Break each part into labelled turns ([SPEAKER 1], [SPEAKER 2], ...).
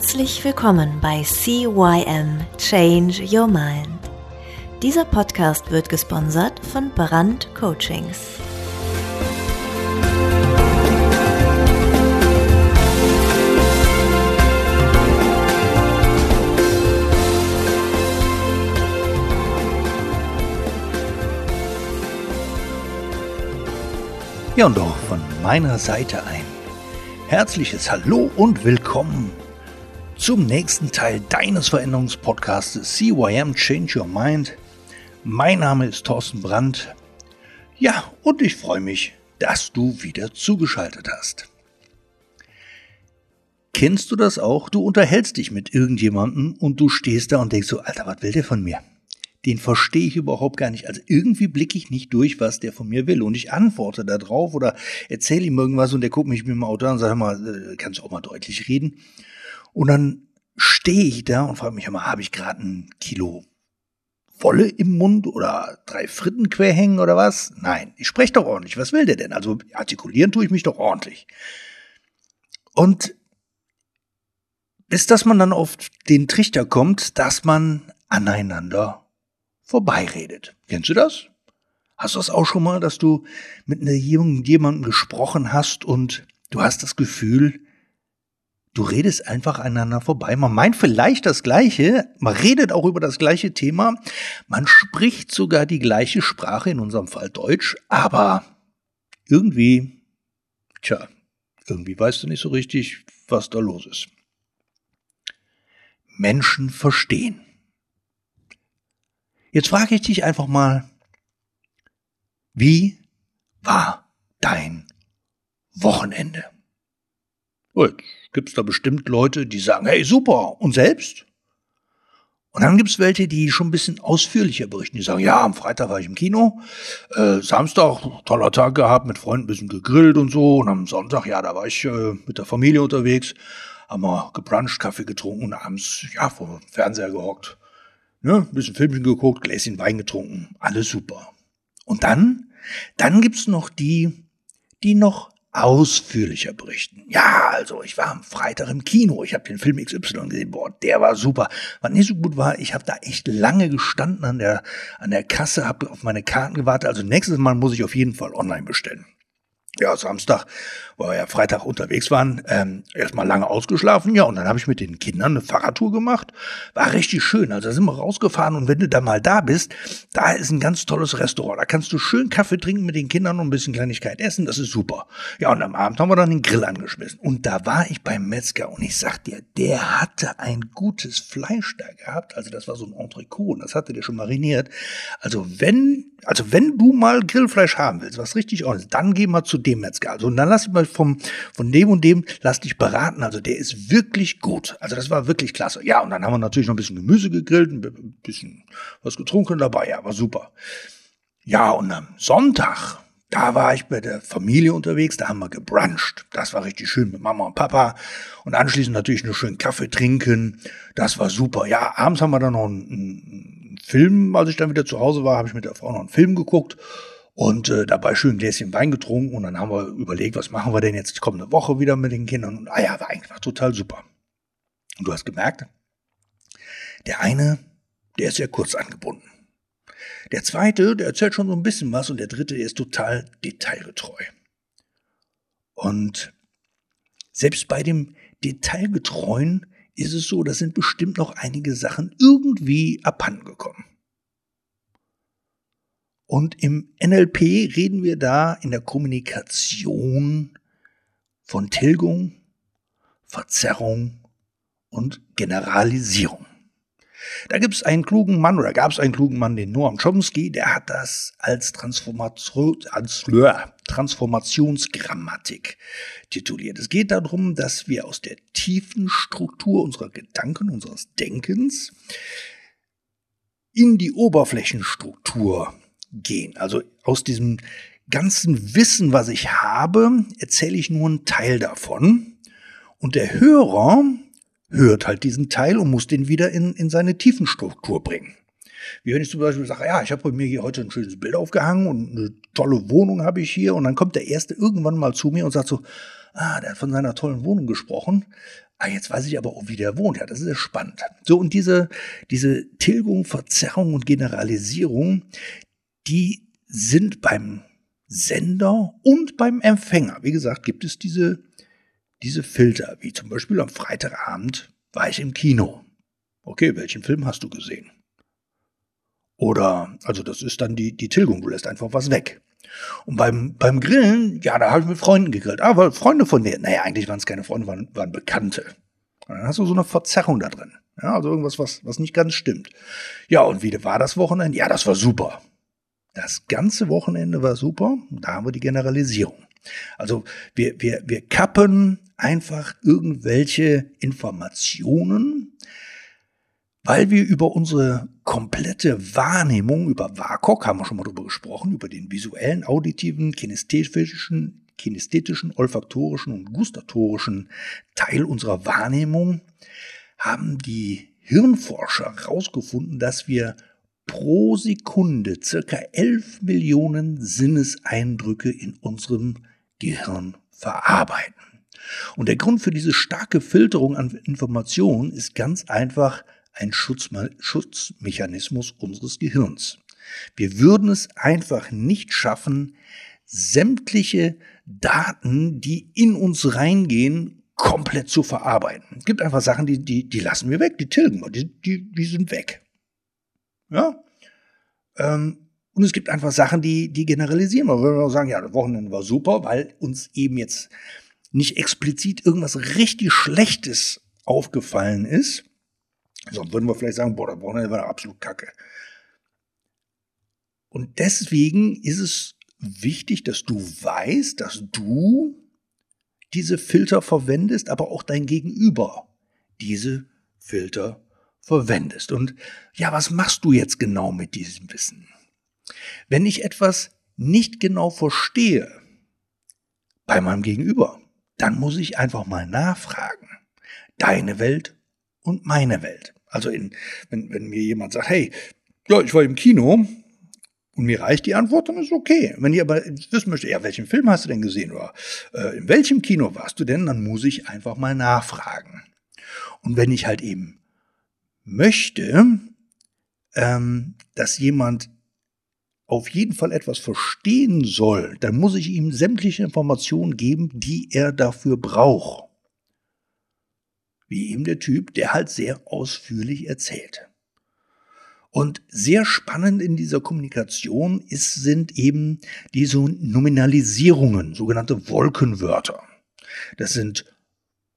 [SPEAKER 1] Herzlich willkommen bei CYM Change Your Mind. Dieser Podcast wird gesponsert von Brand Coachings.
[SPEAKER 2] Ja, und auch von meiner Seite ein herzliches Hallo und willkommen zum nächsten Teil deines Veränderungspodcasts CYM Change Your Mind. Mein Name ist Thorsten Brandt. Ja, und ich freue mich, dass du wieder zugeschaltet hast. Kennst du das auch? Du unterhältst dich mit irgendjemandem und du stehst da und denkst so, Alter, was will der von mir? Den verstehe ich überhaupt gar nicht. Also irgendwie blicke ich nicht durch, was der von mir will. Und ich antworte da drauf oder erzähle ihm irgendwas und der guckt mich mit dem Auto an und sagt, mal, äh, kannst du auch mal deutlich reden? Und dann stehe ich da und frage mich immer, habe ich gerade ein Kilo Wolle im Mund oder drei Fritten quer hängen oder was? Nein, ich spreche doch ordentlich. Was will der denn? Also artikulieren tue ich mich doch ordentlich. Und bis dass man dann auf den Trichter kommt, dass man aneinander vorbeiredet. Kennst du das? Hast du das auch schon mal, dass du mit jemandem gesprochen hast und du hast das Gefühl, Du redest einfach aneinander vorbei. Man meint vielleicht das Gleiche, man redet auch über das gleiche Thema, man spricht sogar die gleiche Sprache, in unserem Fall Deutsch, aber irgendwie, tja, irgendwie weißt du nicht so richtig, was da los ist. Menschen verstehen. Jetzt frage ich dich einfach mal, wie war dein Wochenende? Gut, gibt's da bestimmt Leute, die sagen, hey, super, und selbst? Und dann gibt's welche, die schon ein bisschen ausführlicher berichten. Die sagen, ja, am Freitag war ich im Kino, äh, Samstag, toller Tag gehabt, mit Freunden ein bisschen gegrillt und so. Und am Sonntag, ja, da war ich äh, mit der Familie unterwegs, haben wir gebruncht, Kaffee getrunken und abends, ja, vor dem Fernseher gehockt. Ne, ein bisschen Filmchen geguckt, Gläschen Wein getrunken, alles super. Und dann, dann gibt's noch die, die noch ausführlicher berichten. Ja, also ich war am Freitag im Kino, ich habe den Film XY gesehen, boah, der war super. Was nicht so gut war, ich habe da echt lange gestanden an der an der Kasse, habe auf meine Karten gewartet. Also nächstes Mal muss ich auf jeden Fall online bestellen ja, Samstag, wo wir ja Freitag unterwegs waren, ähm, erstmal lange ausgeschlafen, ja, und dann habe ich mit den Kindern eine Fahrradtour gemacht. War richtig schön. Also da sind wir rausgefahren und wenn du da mal da bist, da ist ein ganz tolles Restaurant. Da kannst du schön Kaffee trinken mit den Kindern und ein bisschen Kleinigkeit essen. Das ist super. Ja, und am Abend haben wir dann den Grill angeschmissen. Und da war ich beim Metzger und ich sag dir, der hatte ein gutes Fleisch da gehabt. Also das war so ein Entrecot und das hatte der schon mariniert. Also wenn, also wenn du mal Grillfleisch haben willst, was richtig ordentlich, dann geh mal zu dem Metzger. Also und dann lass dich mal vom, von dem und dem, lass dich beraten. Also der ist wirklich gut. Also das war wirklich klasse. Ja, und dann haben wir natürlich noch ein bisschen Gemüse gegrillt, ein bisschen was getrunken dabei. Ja, war super. Ja, und am Sonntag, da war ich bei der Familie unterwegs, da haben wir gebruncht. Das war richtig schön mit Mama und Papa. Und anschließend natürlich einen schönen Kaffee trinken. Das war super. Ja, abends haben wir dann noch einen, einen Film, als ich dann wieder zu Hause war, habe ich mit der Frau noch einen Film geguckt und äh, dabei schön ein Gläschen Wein getrunken und dann haben wir überlegt, was machen wir denn jetzt kommende Woche wieder mit den Kindern und ah ja, war eigentlich total super. Und du hast gemerkt, der eine, der ist sehr kurz angebunden. Der zweite, der erzählt schon so ein bisschen was und der dritte, der ist total detailgetreu. Und selbst bei dem Detailgetreuen ist es so, da sind bestimmt noch einige Sachen irgendwie abhanden gekommen. Und im NLP reden wir da in der Kommunikation von Tilgung, Verzerrung und Generalisierung. Da gibt es einen klugen Mann oder gab es einen klugen Mann, den Noam Chomsky, der hat das als, Transformation, als Transformationsgrammatik tituliert. Es geht darum, dass wir aus der tiefen Struktur unserer Gedanken, unseres Denkens in die Oberflächenstruktur gehen. Also aus diesem ganzen Wissen, was ich habe, erzähle ich nur einen Teil davon. Und der Hörer hört halt diesen Teil und muss den wieder in, in seine Tiefenstruktur bringen. Wie wenn ich zum Beispiel sage, ja, ich habe mir hier heute ein schönes Bild aufgehangen und eine tolle Wohnung habe ich hier und dann kommt der Erste irgendwann mal zu mir und sagt so, ah, der hat von seiner tollen Wohnung gesprochen. Ah, jetzt weiß ich aber auch, wie der wohnt. Ja, das ist ja spannend. So, und diese, diese Tilgung, Verzerrung und Generalisierung, die sind beim Sender und beim Empfänger. Wie gesagt, gibt es diese, diese Filter, wie zum Beispiel am Freitagabend war ich im Kino. Okay, welchen Film hast du gesehen? Oder, also das ist dann die, die Tilgung, du lässt einfach was weg. Und beim, beim Grillen, ja, da habe ich mit Freunden gegrillt. Aber Freunde von mir, naja, eigentlich waren es keine Freunde, waren, waren Bekannte. Und dann hast du so eine Verzerrung da drin. Ja, also irgendwas, was, was nicht ganz stimmt. Ja, und wie war das Wochenende? Ja, das war super. Das ganze Wochenende war super. Da haben wir die Generalisierung. Also wir, wir, wir kappen einfach irgendwelche Informationen, weil wir über unsere komplette Wahrnehmung, über WAKOK haben wir schon mal drüber gesprochen, über den visuellen, auditiven, kinästhetischen, kinästhetischen, olfaktorischen und gustatorischen Teil unserer Wahrnehmung, haben die Hirnforscher herausgefunden, dass wir pro Sekunde circa 11 Millionen Sinneseindrücke in unserem Gehirn verarbeiten. Und der Grund für diese starke Filterung an Informationen ist ganz einfach ein Schutzmechanismus unseres Gehirns. Wir würden es einfach nicht schaffen, sämtliche Daten, die in uns reingehen, komplett zu verarbeiten. Es gibt einfach Sachen, die, die, die lassen wir weg, die tilgen wir, die, die, die sind weg. Ja? Ähm, und es gibt einfach Sachen, die, die generalisieren wir. Wir würden sagen, ja, das Wochenende war super, weil uns eben jetzt nicht explizit irgendwas richtig Schlechtes aufgefallen ist, Sonst würden wir vielleicht sagen, boah, das Wochenende war absolut kacke. Und deswegen ist es wichtig, dass du weißt, dass du diese Filter verwendest, aber auch dein Gegenüber diese Filter verwendest. Und ja, was machst du jetzt genau mit diesem Wissen? Wenn ich etwas nicht genau verstehe bei meinem Gegenüber, dann muss ich einfach mal nachfragen. Deine Welt und meine Welt. Also in, wenn, wenn mir jemand sagt, hey, ja, ich war im Kino und mir reicht die Antwort, dann ist okay. Wenn ich aber wissen möchte, ja, welchen Film hast du denn gesehen oder äh, in welchem Kino warst du denn, dann muss ich einfach mal nachfragen. Und wenn ich halt eben möchte, ähm, dass jemand auf jeden Fall etwas verstehen soll, dann muss ich ihm sämtliche Informationen geben, die er dafür braucht wie eben der Typ, der halt sehr ausführlich erzählt. Und sehr spannend in dieser Kommunikation ist, sind eben diese Nominalisierungen, sogenannte Wolkenwörter. Das sind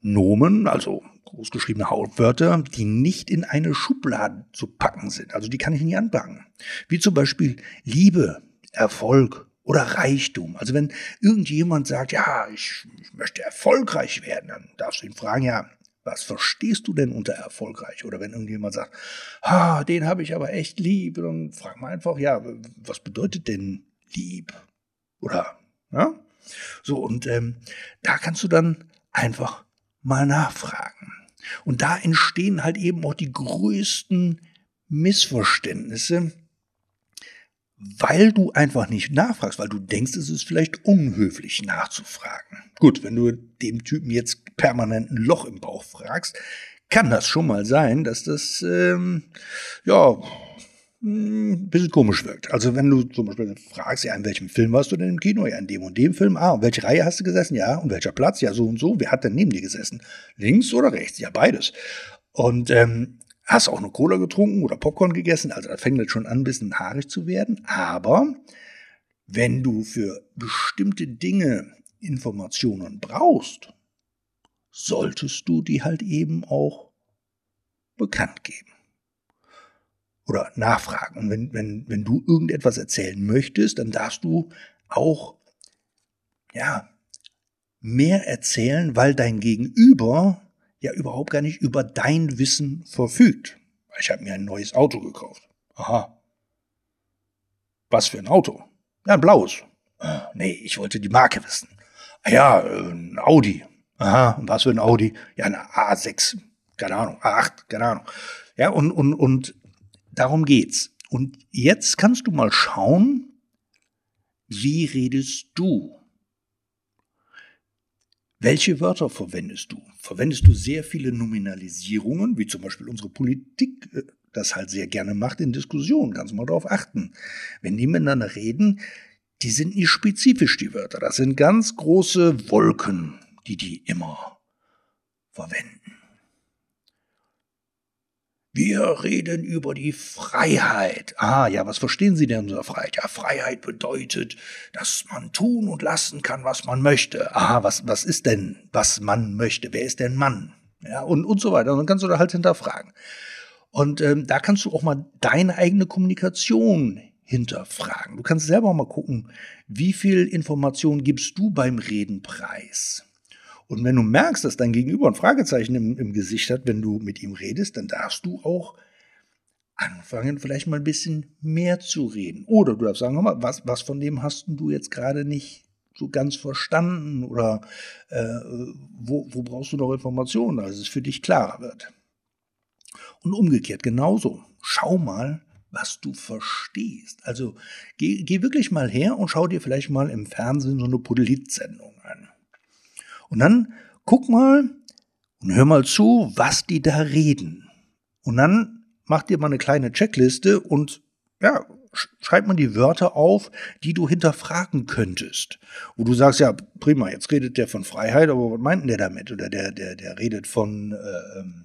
[SPEAKER 2] Nomen, also großgeschriebene Hauptwörter, die nicht in eine Schublade zu packen sind. Also die kann ich nicht anpacken. Wie zum Beispiel Liebe, Erfolg oder Reichtum. Also wenn irgendjemand sagt, ja, ich, ich möchte erfolgreich werden, dann darfst du ihn fragen, ja, was verstehst du denn unter erfolgreich? Oder wenn irgendjemand sagt, ah, den habe ich aber echt lieb, dann frag mal einfach, ja, was bedeutet denn lieb? Oder, ja? So, und ähm, da kannst du dann einfach mal nachfragen. Und da entstehen halt eben auch die größten Missverständnisse, weil du einfach nicht nachfragst, weil du denkst, es ist vielleicht unhöflich nachzufragen. Gut, wenn du dem Typen jetzt permanent ein Loch im Bauch fragst, kann das schon mal sein, dass das ähm, ja ein bisschen komisch wirkt. Also wenn du zum Beispiel fragst, ja, in welchem Film warst du denn im Kino? Ja, in dem und dem Film. Ah, und welche Reihe hast du gesessen? Ja, und welcher Platz? Ja, so und so. Wer hat denn neben dir gesessen? Links oder rechts? Ja, beides. Und ähm, hast auch eine Cola getrunken oder Popcorn gegessen, also da fängt das schon an, ein bisschen haarig zu werden. Aber wenn du für bestimmte Dinge Informationen brauchst, solltest du die halt eben auch bekannt geben. Oder nachfragen. Und wenn, wenn, wenn du irgendetwas erzählen möchtest, dann darfst du auch, ja, mehr erzählen, weil dein Gegenüber ja überhaupt gar nicht über dein Wissen verfügt. Ich habe mir ein neues Auto gekauft. Aha. Was für ein Auto? Ja, ein blaues. Ah, nee, ich wollte die Marke wissen. Ah ja, ein Audi. Aha, und was für ein Audi? Ja, eine A6. Keine Ahnung, A8, keine Ahnung. Ja, und, und, und darum geht's. Und jetzt kannst du mal schauen, wie redest du? Welche Wörter verwendest du? Verwendest du sehr viele Nominalisierungen, wie zum Beispiel unsere Politik äh, das halt sehr gerne macht in Diskussionen? Kannst mal darauf achten. Wenn die miteinander reden, die sind nicht spezifisch, die Wörter. Das sind ganz große Wolken, die die immer verwenden. Wir reden über die Freiheit. Ah, ja, was verstehen Sie denn unter Freiheit? Ja, Freiheit bedeutet, dass man tun und lassen kann, was man möchte. Aha, was, was ist denn, was man möchte? Wer ist denn Mann? Ja, und, und so weiter. Und dann kannst du da halt hinterfragen. Und ähm, da kannst du auch mal deine eigene Kommunikation hinterfragen. Du kannst selber mal gucken, wie viel Information gibst du beim Reden preis. Und wenn du merkst, dass dein Gegenüber ein Fragezeichen im, im Gesicht hat, wenn du mit ihm redest, dann darfst du auch anfangen, vielleicht mal ein bisschen mehr zu reden. Oder du darfst sagen, mal, was, was von dem hast du jetzt gerade nicht so ganz verstanden oder äh, wo, wo brauchst du noch Informationen, dass es für dich klarer wird. Und umgekehrt genauso. Schau mal, was du verstehst. Also geh, geh wirklich mal her und schau dir vielleicht mal im Fernsehen so eine Polit-Sendung an. Und dann guck mal und hör mal zu, was die da reden. Und dann mach dir mal eine kleine Checkliste und ja, schreib mal die Wörter auf, die du hinterfragen könntest. Wo du sagst, ja, prima, jetzt redet der von Freiheit, aber was meint denn der damit? Oder der, der, der redet von äh, ähm,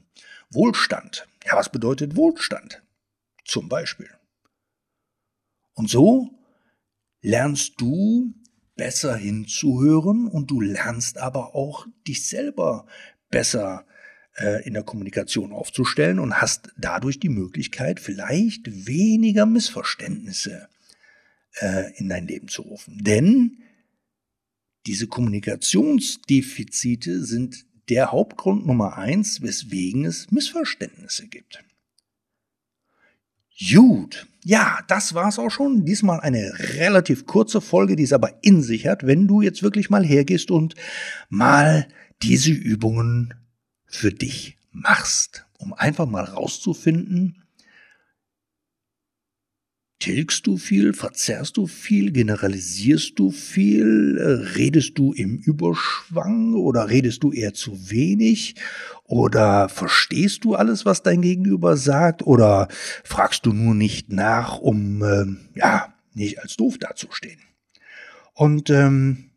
[SPEAKER 2] Wohlstand. Ja, was bedeutet Wohlstand? Zum Beispiel. Und so lernst du besser hinzuhören und du lernst aber auch dich selber besser äh, in der Kommunikation aufzustellen und hast dadurch die Möglichkeit, vielleicht weniger Missverständnisse äh, in dein Leben zu rufen. Denn diese Kommunikationsdefizite sind der Hauptgrund Nummer eins, weswegen es Missverständnisse gibt. Gut, ja, das war's auch schon. Diesmal eine relativ kurze Folge, die es aber in sich hat, wenn du jetzt wirklich mal hergehst und mal diese Übungen für dich machst, um einfach mal rauszufinden, tilgst du viel, verzerrst du viel, generalisierst du viel, äh, redest du im Überschwang oder redest du eher zu wenig? Oder verstehst du alles, was dein Gegenüber sagt? Oder fragst du nur nicht nach, um äh, ja nicht als doof dazustehen? Und ähm,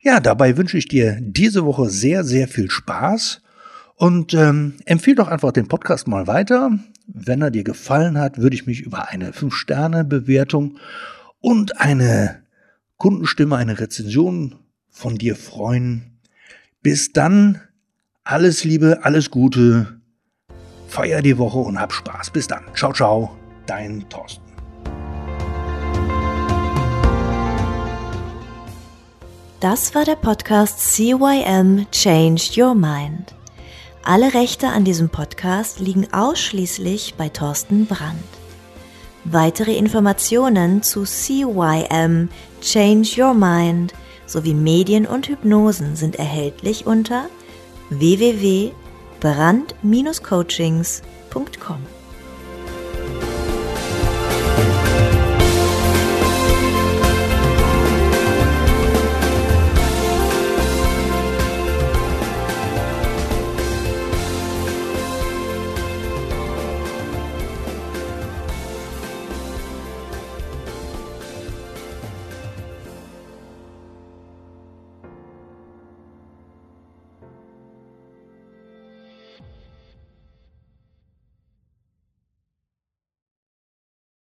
[SPEAKER 2] ja, dabei wünsche ich dir diese Woche sehr, sehr viel Spaß und ähm, empfehle doch einfach den Podcast mal weiter. Wenn er dir gefallen hat, würde ich mich über eine 5-Sterne-Bewertung und eine Kundenstimme, eine Rezension von dir freuen. Bis dann, alles Liebe, alles Gute, feier die Woche und hab Spaß. Bis dann. Ciao, ciao, dein Thorsten.
[SPEAKER 1] Das war der Podcast CYM Change Your Mind. Alle Rechte an diesem Podcast liegen ausschließlich bei Thorsten Brandt. Weitere Informationen zu CYM Change Your Mind sowie Medien und Hypnosen sind erhältlich unter www.brand-coachings.com.